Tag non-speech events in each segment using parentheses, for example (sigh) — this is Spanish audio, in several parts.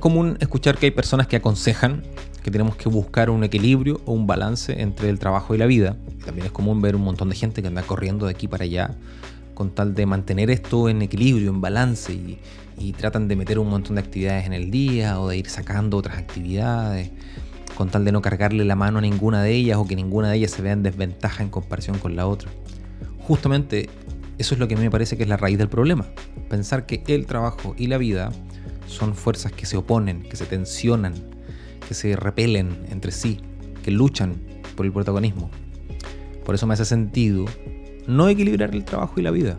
común escuchar que hay personas que aconsejan que tenemos que buscar un equilibrio o un balance entre el trabajo y la vida. también es común ver un montón de gente que anda corriendo de aquí para allá con tal de mantener esto en equilibrio, en balance y, y tratan de meter un montón de actividades en el día o de ir sacando otras actividades con tal de no cargarle la mano a ninguna de ellas o que ninguna de ellas se vea en desventaja en comparación con la otra. Justamente eso es lo que a mí me parece que es la raíz del problema. Pensar que el trabajo y la vida son fuerzas que se oponen, que se tensionan, que se repelen entre sí, que luchan por el protagonismo. Por eso me hace sentido no equilibrar el trabajo y la vida.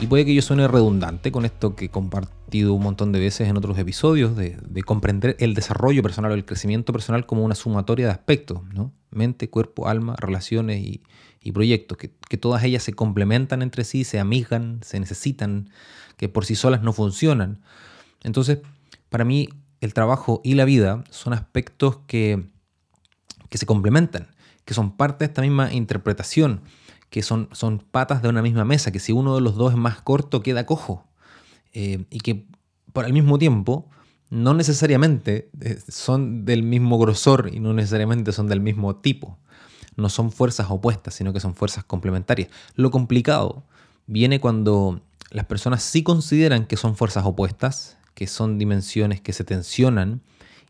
Y puede que yo suene redundante con esto que he compartido un montón de veces en otros episodios, de, comprender el desarrollo personal o el crecimiento personal como una sumatoria de aspectos, ¿no? Mente, cuerpo, alma, relaciones y, proyectos, que, que, todas ellas se complementan entre sí, se amigan, se necesitan, que por sí solas no funcionan. Entonces, para mí, el trabajo y la vida son aspectos que, que se complementan, que son parte de esta misma interpretación, que son, son patas de una misma mesa, que si uno de los dos es más corto queda cojo. Eh, y que por al mismo tiempo no necesariamente eh, son del mismo grosor y no necesariamente son del mismo tipo. No son fuerzas opuestas, sino que son fuerzas complementarias. Lo complicado viene cuando las personas sí consideran que son fuerzas opuestas que son dimensiones que se tensionan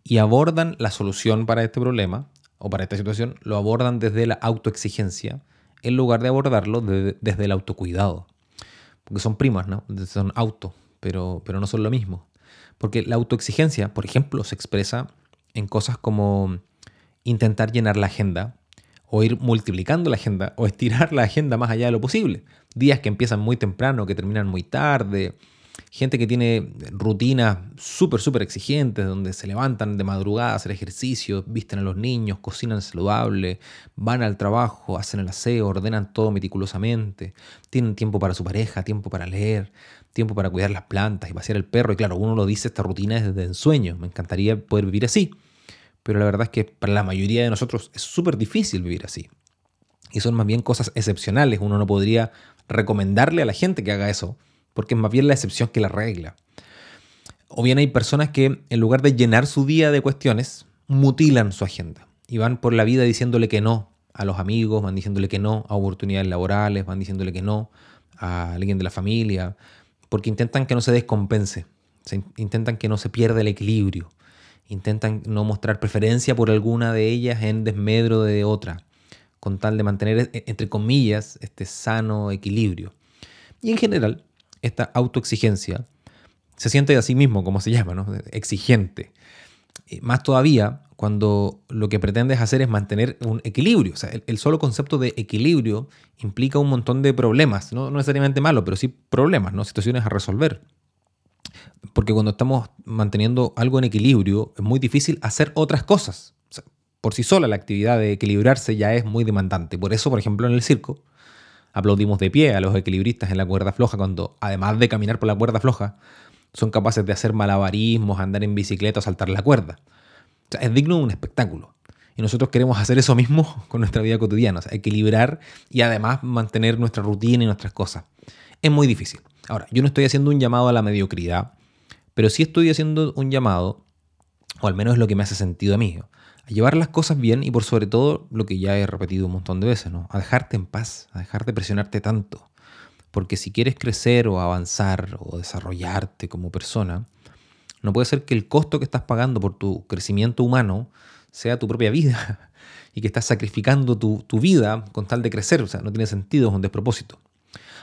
y abordan la solución para este problema o para esta situación, lo abordan desde la autoexigencia en lugar de abordarlo desde el autocuidado. Porque son primas, ¿no? Son auto, pero, pero no son lo mismo. Porque la autoexigencia, por ejemplo, se expresa en cosas como intentar llenar la agenda, o ir multiplicando la agenda, o estirar la agenda más allá de lo posible. Días que empiezan muy temprano, que terminan muy tarde, gente que tiene rutinas súper, súper exigentes, donde se levantan de madrugada a hacer ejercicio, visten a los niños, cocinan saludable, van al trabajo, hacen el aseo, ordenan todo meticulosamente, tienen tiempo para su pareja, tiempo para leer, tiempo para cuidar las plantas y pasear el perro. Y claro, uno lo dice, esta rutina es desde ensueño, me encantaría poder vivir así. Pero la verdad es que para la mayoría de nosotros es súper difícil vivir así. Y son más bien cosas excepcionales. Uno no podría recomendarle a la gente que haga eso porque es más bien la excepción que la regla. O bien hay personas que en lugar de llenar su día de cuestiones, mutilan su agenda y van por la vida diciéndole que no a los amigos, van diciéndole que no a oportunidades laborales, van diciéndole que no a alguien de la familia, porque intentan que no se descompense, intentan que no se pierda el equilibrio, intentan no mostrar preferencia por alguna de ellas en desmedro de otra, con tal de mantener, e, entre comillas, este sano equilibrio. Y en general, esta autoexigencia se siente a sí mismo, como se llama, ¿no? exigente. Más todavía cuando lo que pretendes hacer es mantener un equilibrio. El, solo concepto de equilibrio implica un montón de problemas, no, necesariamente malos, pero sí problemas, ¿no? situaciones a resolver. Porque cuando estamos manteniendo algo en equilibrio, es muy difícil hacer otras cosas. por sí sola la actividad de equilibrarse ya es muy demandante. Por eso, por ejemplo, en el circo, Aplaudimos de pie a los equilibristas en la cuerda floja cuando, además de caminar por la cuerda floja, son capaces de hacer malabarismos, andar en bicicleta o saltar la cuerda. es digno de un espectáculo. Y nosotros queremos hacer eso mismo (laughs) con nuestra vida cotidiana, equilibrar y además mantener nuestra rutina y nuestras cosas. Es muy difícil. Ahora, yo no estoy haciendo un llamado a la mediocridad, pero sí estoy haciendo un llamado, o al menos es lo que me hace sentido a mí, a llevar las cosas bien y por sobre todo lo que ya he repetido un montón de veces, ¿no? A dejarte en paz, a dejar de presionarte tanto. Porque si quieres crecer o avanzar o desarrollarte como persona, no puede ser que el costo que estás pagando por tu crecimiento humano sea tu propia vida (laughs) y que estás sacrificando tu, tu vida con tal de crecer. O sea, no tiene sentido, es un despropósito.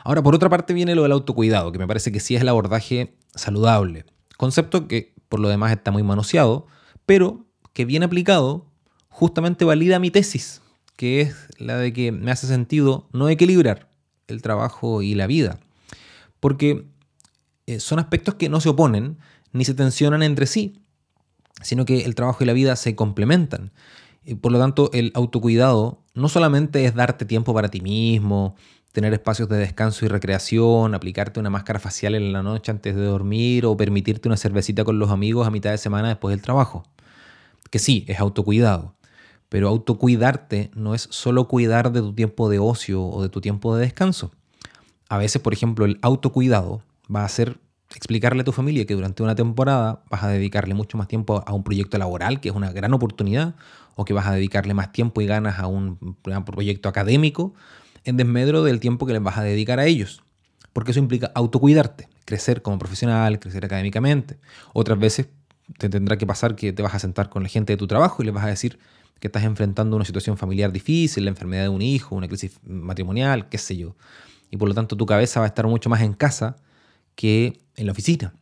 Ahora, por otra parte viene lo del autocuidado, que me parece que sí es el abordaje saludable. Concepto que por lo demás está muy manoseado, pero que bien aplicado justamente valida mi tesis, que es la de que me hace sentido no equilibrar el trabajo y la vida, porque eh, son aspectos que no se oponen ni se tensionan entre sí, sino que el trabajo y la vida se complementan. Y por lo tanto, el autocuidado no solamente es darte tiempo para ti mismo, tener espacios de descanso y recreación, aplicarte una máscara facial en la noche antes de dormir o permitirte una cervecita con los amigos a mitad de semana después del trabajo que sí, es autocuidado, pero autocuidarte no es solo cuidar de tu tiempo de ocio o de tu tiempo de descanso. A veces, por ejemplo, el autocuidado va a ser explicarle a tu familia que durante una temporada vas a dedicarle mucho más tiempo a un proyecto laboral, que es una gran oportunidad, o que vas a dedicarle más tiempo y ganas a un proyecto académico, en desmedro del tiempo que les vas a dedicar a ellos. Porque eso implica autocuidarte, crecer como profesional, crecer académicamente. Otras veces te tendrá que pasar que te vas a sentar con la gente de tu trabajo y les vas a decir que estás enfrentando una situación familiar difícil, la enfermedad de un hijo, una crisis matrimonial, qué sé yo. Y por lo tanto tu cabeza va a estar mucho más en casa que en la oficina.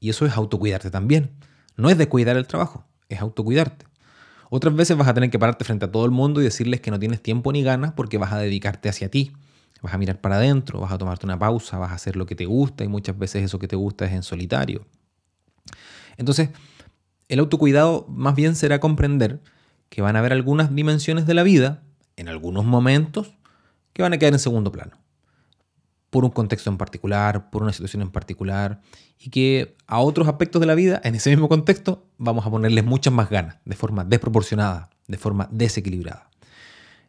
Y eso es autocuidarte también. No es de cuidar el trabajo, es autocuidarte. Otras veces vas a tener que pararte frente a todo el mundo y decirles que no tienes tiempo ni ganas porque vas a dedicarte hacia ti. Vas a mirar para adentro, vas a tomarte una pausa, vas a hacer lo que te gusta y muchas veces eso que te gusta es en solitario. Entonces, el autocuidado más bien será comprender que van a haber algunas dimensiones de la vida, en algunos momentos, que van a quedar en segundo plano por un contexto en particular, por una situación en particular, y que a otros aspectos de la vida, en ese mismo contexto, vamos a ponerles muchas más ganas, de forma desproporcionada, de forma desequilibrada.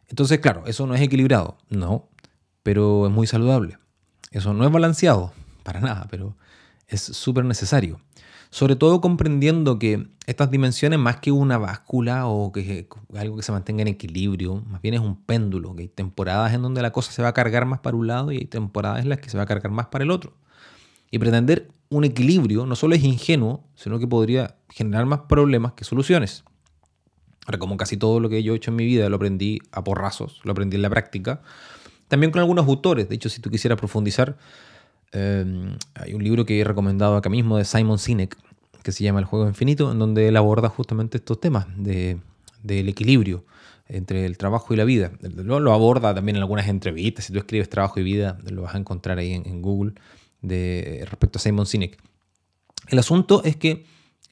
Entonces, claro, eso no es equilibrado, no, pero es muy saludable. Eso no es balanceado, para nada, pero es súper necesario. Sobre todo comprendiendo que estas dimensiones, más que una báscula o que algo que se mantenga en equilibrio, más bien es un péndulo, que hay temporadas en donde la cosa se va a cargar más para un lado y hay temporadas en las que se va a cargar más para el otro. Y pretender un equilibrio no solo es ingenuo, sino que podría generar más problemas que soluciones. Ahora, como casi todo lo que yo he hecho en mi vida lo aprendí a porrazos, lo aprendí en la práctica, también con algunos autores. De hecho, si tú quisieras profundizar, Em, hay un libro que he recomendado acá mismo de Simon Sinek, que se llama El juego infinito, en donde él aborda justamente estos temas de, del equilibrio entre el trabajo y la vida. Lo, aborda también en algunas entrevistas. Si tú escribes trabajo y vida, lo vas a encontrar ahí en, Google de, respecto a Simon Sinek. El asunto es que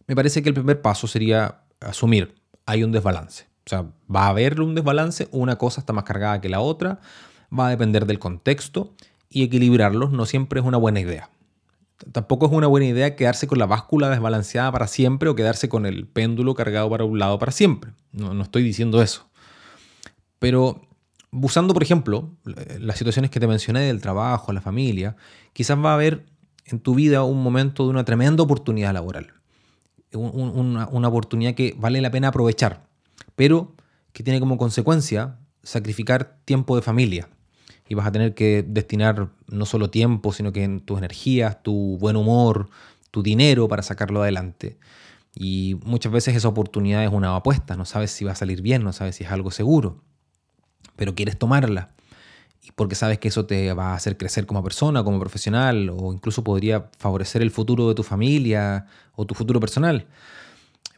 me parece que el primer paso sería asumir hay un desbalance. O sea, va a haber un desbalance, una cosa está más cargada que la otra, va a depender del contexto y equilibrarlos no siempre es una buena idea. Tampoco es una buena idea quedarse con la báscula desbalanceada para siempre o quedarse con el péndulo cargado para un lado para siempre. No, estoy diciendo eso. Pero usando, por ejemplo, las situaciones que te mencioné del trabajo, la familia, quizás va a haber en tu vida un momento de una tremenda oportunidad laboral. una oportunidad que vale la pena aprovechar, pero que tiene como consecuencia sacrificar tiempo de familia, y vas a tener que destinar no solo tiempo, sino que tus energías, tu buen humor, tu dinero para sacarlo adelante. Y muchas veces esa oportunidad es una apuesta, no sabes si va a salir bien, no sabes si es algo seguro, pero quieres tomarla. Y porque sabes que eso te va a hacer crecer como persona, como profesional, o incluso podría favorecer el futuro de tu familia o tu futuro personal.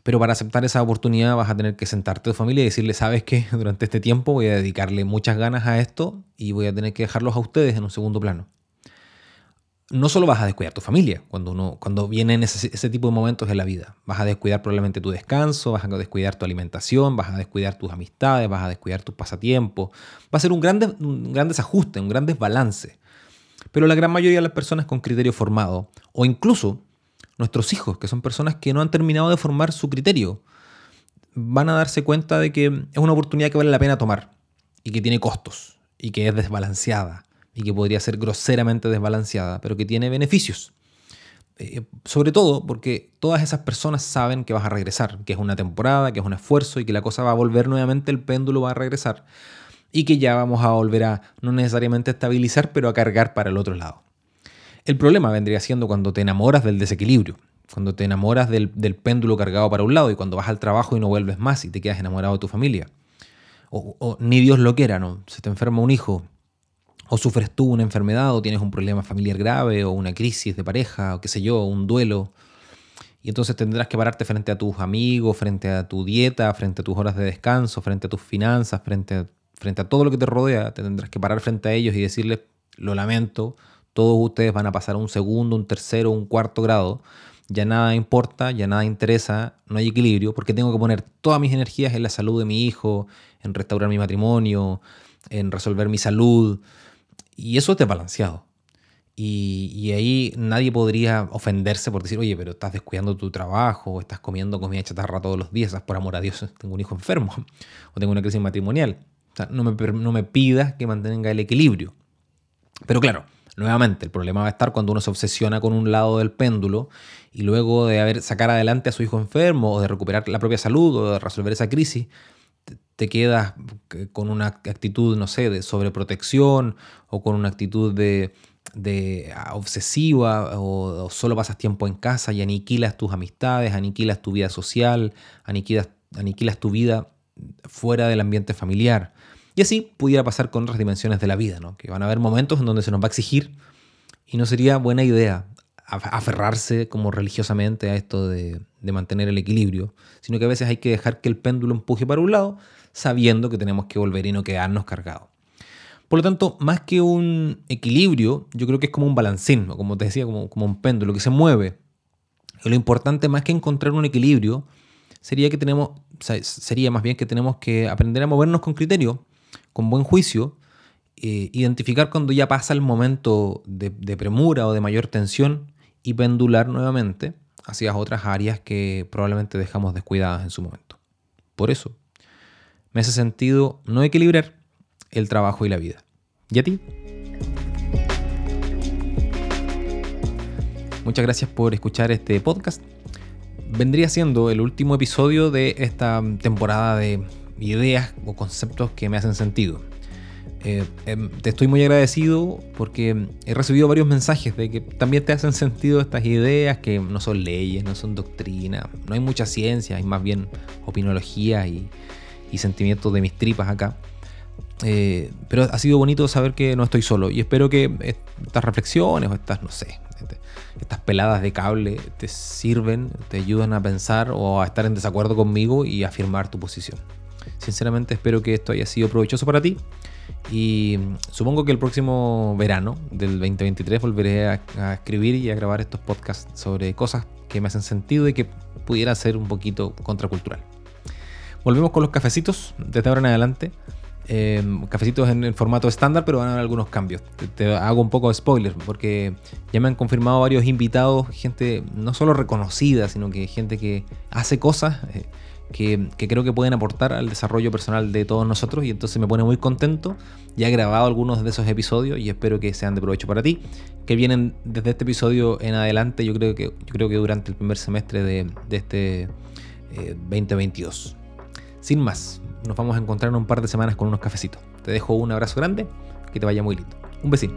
Pero para aceptar esa oportunidad vas a tener que sentarte a tu familia y decirle, sabes que (laughs) durante este tiempo voy a dedicarle muchas ganas a esto y voy a tener que dejarlos a ustedes en un segundo plano. No solo vas a descuidar tu familia cuando, uno, cuando vienen ese, tipo de momentos en la vida. Vas a descuidar probablemente tu descanso, vas a descuidar tu alimentación, vas a descuidar tus amistades, vas a descuidar tus pasatiempos. Va a ser un un gran desajuste, un gran desbalance. Pero la gran mayoría de las personas con criterio formado, o incluso nuestros hijos, que son personas que no han terminado de formar su criterio, van a darse cuenta de que es una oportunidad que vale la pena tomar y que tiene costos y que es desbalanceada y que podría ser groseramente desbalanceada, pero que tiene beneficios. Eh, sobre todo porque todas esas personas saben que vas a regresar, que es una temporada, que es un esfuerzo y que la cosa va a volver nuevamente, el péndulo va a regresar y que ya vamos a volver a no necesariamente estabilizar, pero a cargar para el otro lado. El problema vendría siendo cuando te enamoras del desequilibrio, cuando te enamoras del, péndulo cargado para un lado y cuando vas al trabajo y no vuelves más y te quedas enamorado de tu familia. O, ni Dios lo quiera, ¿no? Se te enferma un hijo, o sufres tú una enfermedad, o tienes un problema familiar grave, o una crisis de pareja, o qué sé yo, un duelo. Y entonces tendrás que pararte frente a tus amigos, frente a tu dieta, frente a tus horas de descanso, frente a tus finanzas, frente a, frente a todo lo que te rodea. Te tendrás que parar frente a ellos y decirles, lo lamento, todos ustedes van a pasar a un segundo, un tercero, un cuarto grado. Ya nada importa, ya nada interesa, no hay equilibrio, porque tengo que poner todas mis energías en la salud de mi hijo, en restaurar mi matrimonio, en resolver mi salud. Y eso es desbalanceado. Y, y, ahí nadie podría ofenderse por decir, oye, pero estás descuidando tu trabajo, estás comiendo comida chatarra todos los días, por amor a Dios, (laughs) tengo un hijo enfermo o tengo una crisis matrimonial. O sea, no me, no me pidas que mantenga el equilibrio. Pero claro, Nuevamente, el problema va a estar cuando uno se obsesiona con un lado del péndulo y luego de haber sacar adelante a su hijo enfermo o de recuperar la propia salud o de resolver esa crisis, te quedas con una actitud, no sé, de sobreprotección o con una actitud de, obsesiva o, solo pasas tiempo en casa y aniquilas tus amistades, aniquilas tu vida social, aniquilas, aniquilas tu vida fuera del ambiente familiar. Y así pudiera pasar con otras dimensiones de la vida, ¿no? que van a haber momentos en donde se nos va a exigir y no sería buena idea aferrarse como religiosamente a esto de, de mantener el equilibrio, sino que a veces hay que dejar que el péndulo empuje para un lado sabiendo que tenemos que volver y no quedarnos cargados. Por lo tanto, más que un equilibrio, yo creo que es como un balancín, como te decía, como, como un péndulo que se mueve. Lo importante, más que encontrar un equilibrio, sería que tenemos, sería más bien que tenemos que aprender a movernos con criterio, con buen juicio, eh, identificar cuando ya pasa el momento de, de premura o de mayor tensión y pendular nuevamente hacia otras áreas que probablemente dejamos descuidadas en su momento. Por eso, me hace sentido no equilibrar el trabajo y la vida. ¿Y a ti? Muchas gracias por escuchar este podcast. Vendría siendo el último episodio de esta temporada de ideas o conceptos que me hacen sentido. Eh, em, te estoy muy agradecido porque he recibido varios mensajes de que también te hacen sentido estas ideas que no son leyes, no son doctrina, no hay mucha ciencia, hay más bien opinología y, sentimientos de mis tripas acá. Eh, pero ha sido bonito saber que no estoy solo y espero que estas reflexiones o estas, no sé, este, estas peladas de cable te sirven, te ayudan a pensar o a estar en desacuerdo conmigo y afirmar tu posición. Sinceramente espero que esto haya sido provechoso para ti y supongo que el próximo verano del 2023 volveré a, a escribir y a grabar estos podcasts sobre cosas que me hacen sentido y que pudiera ser un poquito contracultural. Volvemos con los cafecitos desde ahora en adelante. Em, cafecitos en el formato estándar, pero van a haber algunos cambios. Te, hago un poco de spoiler, porque ya me han confirmado varios invitados, gente no solo reconocida, sino que gente que hace cosas eh, que, creo que pueden aportar al desarrollo personal de todos nosotros, y entonces me pone muy contento. Ya he grabado algunos de esos episodios y espero que sean de provecho para ti, que vienen desde este episodio en adelante, yo creo que, yo creo que durante el primer semestre de, de este 2022. Eh, sin más, nos vamos a encontrar en un par de semanas con unos cafecitos. Te dejo un abrazo grande, que te vaya muy lindo. Un besito.